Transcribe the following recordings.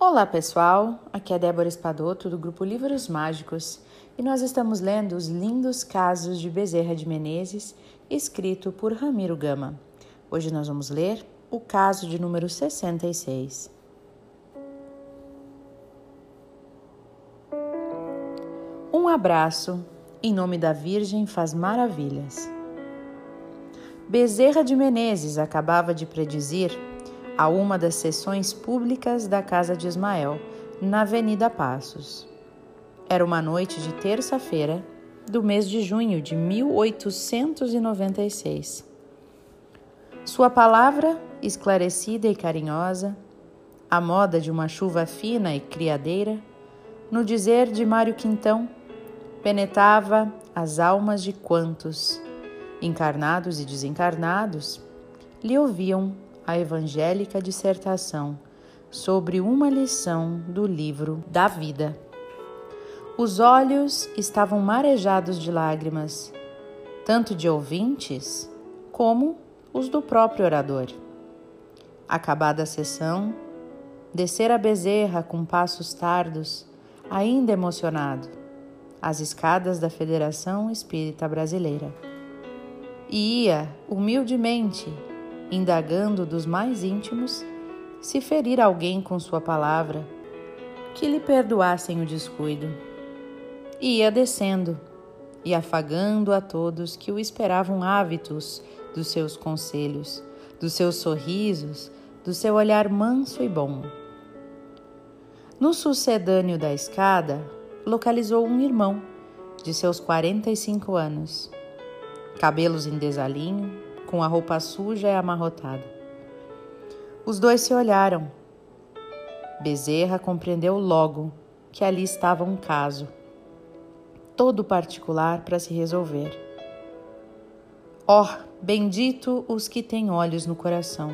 Olá pessoal, aqui é Débora Espadoto do grupo Livros Mágicos e nós estamos lendo os lindos casos de Bezerra de Menezes, escrito por Ramiro Gama. Hoje nós vamos ler o caso de número 66. Um abraço em nome da Virgem faz maravilhas. Bezerra de Menezes acabava de predizer a uma das sessões públicas da casa de Ismael, na Avenida Passos. Era uma noite de terça-feira do mês de junho de 1896. Sua palavra, esclarecida e carinhosa, a moda de uma chuva fina e criadeira, no dizer de Mário Quintão, penetrava as almas de quantos, encarnados e desencarnados, lhe ouviam a evangélica dissertação sobre uma lição do livro da vida. Os olhos estavam marejados de lágrimas, tanto de ouvintes como os do próprio orador. Acabada a sessão, descera a bezerra com passos tardos, ainda emocionado, as escadas da Federação Espírita Brasileira. E ia, humildemente, indagando dos mais íntimos, se ferir alguém com sua palavra, que lhe perdoassem o descuido. Ia descendo e afagando a todos que o esperavam hábitos dos seus conselhos, dos seus sorrisos, do seu olhar manso e bom. No sucedâneo da escada, localizou um irmão de seus 45 anos, cabelos em desalinho, com a roupa suja e amarrotada. Os dois se olharam. Bezerra compreendeu logo que ali estava um caso, todo particular para se resolver. Ó, oh, bendito os que têm olhos no coração.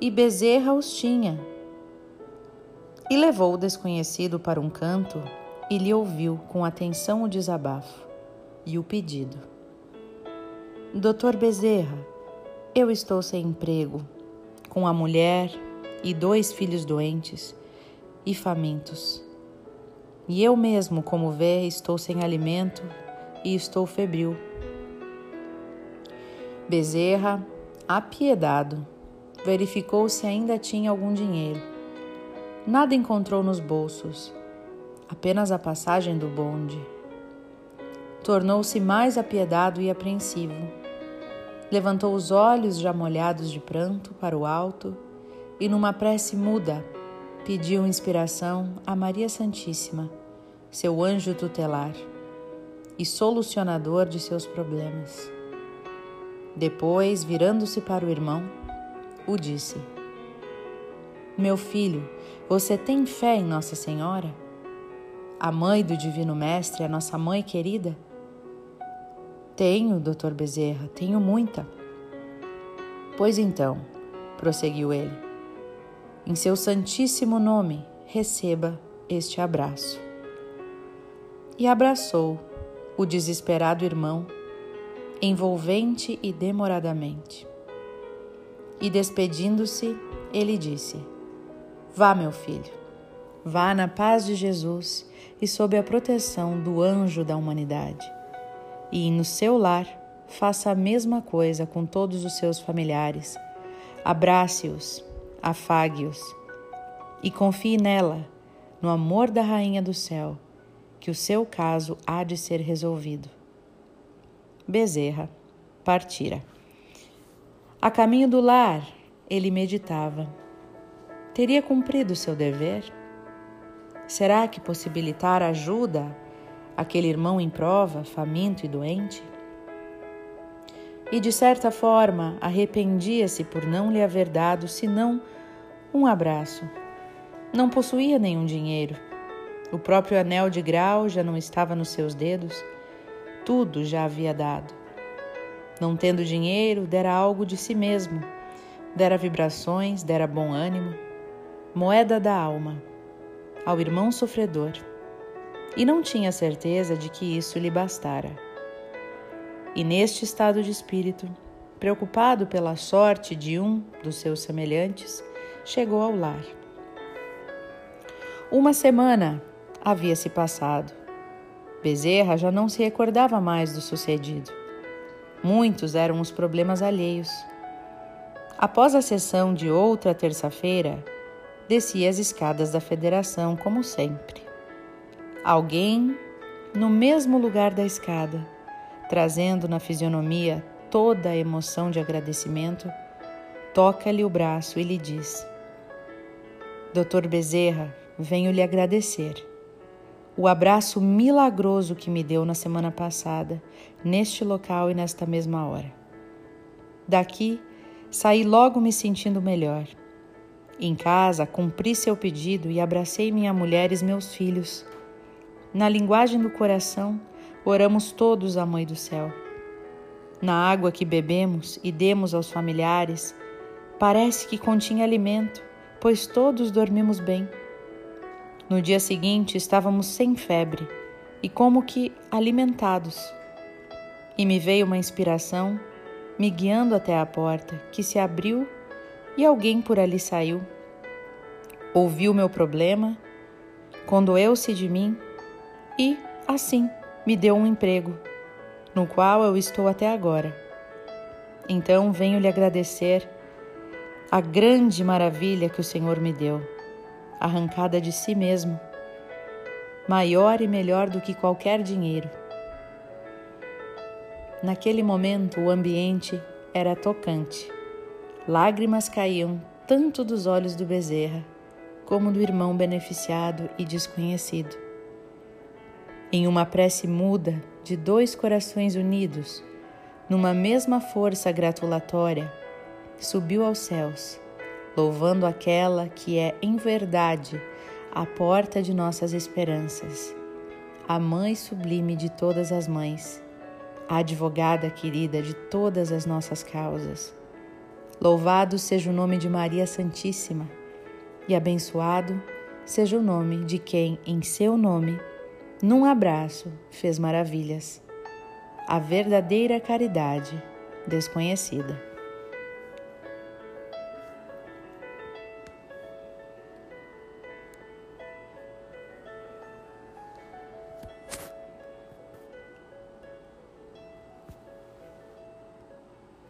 E Bezerra os tinha. E levou o desconhecido para um canto e lhe ouviu com atenção o desabafo e o pedido. Doutor Bezerra, eu estou sem emprego, com a mulher e dois filhos doentes e famintos. E eu mesmo, como vê, estou sem alimento e estou febril. Bezerra, apiedado, verificou se ainda tinha algum dinheiro. Nada encontrou nos bolsos, apenas a passagem do bonde. Tornou-se mais apiedado e apreensivo levantou os olhos já molhados de pranto para o alto e, numa prece muda, pediu inspiração a Maria Santíssima, seu anjo tutelar e solucionador de seus problemas. Depois, virando-se para o irmão, o disse: Meu filho, você tem fé em Nossa Senhora? A mãe do Divino Mestre, a nossa mãe querida? Tenho, doutor Bezerra, tenho muita. Pois então, prosseguiu ele, em seu santíssimo nome, receba este abraço. E abraçou o desesperado irmão, envolvente e demoradamente. E despedindo-se, ele disse: Vá, meu filho, vá na paz de Jesus e sob a proteção do anjo da humanidade e no seu lar faça a mesma coisa com todos os seus familiares. Abrace-os, afague-os e confie nela, no amor da Rainha do Céu, que o seu caso há de ser resolvido. Bezerra partira. A caminho do lar, ele meditava. Teria cumprido seu dever? Será que possibilitar ajuda aquele irmão em prova, faminto e doente? E de certa forma arrependia-se por não lhe haver dado senão um abraço. Não possuía nenhum dinheiro. O próprio anel de grau já não estava nos seus dedos. Tudo já havia dado. Não tendo dinheiro, dera algo de si mesmo. Dera vibrações, dera bom ânimo. Moeda da alma. Ao irmão sofredor e não tinha certeza de que isso lhe bastara. E neste estado de espírito, preocupado pela sorte de um dos seus semelhantes, chegou ao lar. Uma semana havia se passado. Bezerra já não se recordava mais do sucedido. Muitos eram os problemas alheios. Após a sessão de outra terça-feira, descia as escadas da federação, como sempre. Alguém no mesmo lugar da escada, trazendo na fisionomia toda a emoção de agradecimento, toca-lhe o braço e lhe diz: Doutor Bezerra, venho lhe agradecer. O abraço milagroso que me deu na semana passada, neste local e nesta mesma hora. Daqui, saí logo me sentindo melhor. Em casa, cumpri seu pedido e abracei minha mulher e meus filhos. Na linguagem do coração, oramos todos à Mãe do Céu. Na água que bebemos e demos aos familiares, parece que continha alimento pois todos dormimos bem. No dia seguinte estávamos sem febre e como que alimentados. E me veio uma inspiração, me guiando até a porta, que se abriu e alguém por ali saiu. Ouviu meu problema, condoeu-se de mim e, assim, me deu um emprego, no qual eu estou até agora. Então venho lhe agradecer a grande maravilha que o Senhor me deu, arrancada de si mesmo, maior e melhor do que qualquer dinheiro. Naquele momento, o ambiente era tocante. Lágrimas caíam tanto dos olhos do Bezerra como do irmão beneficiado e desconhecido. Em uma prece muda de dois corações unidos, numa mesma força gratulatória, subiu aos céus, louvando aquela que é, em verdade, a porta de nossas esperanças, a Mãe sublime de todas as mães, a advogada querida de todas as nossas causas. Louvado seja o nome de Maria Santíssima, e abençoado seja o nome de quem, em seu nome, num abraço, fez maravilhas. A verdadeira caridade desconhecida.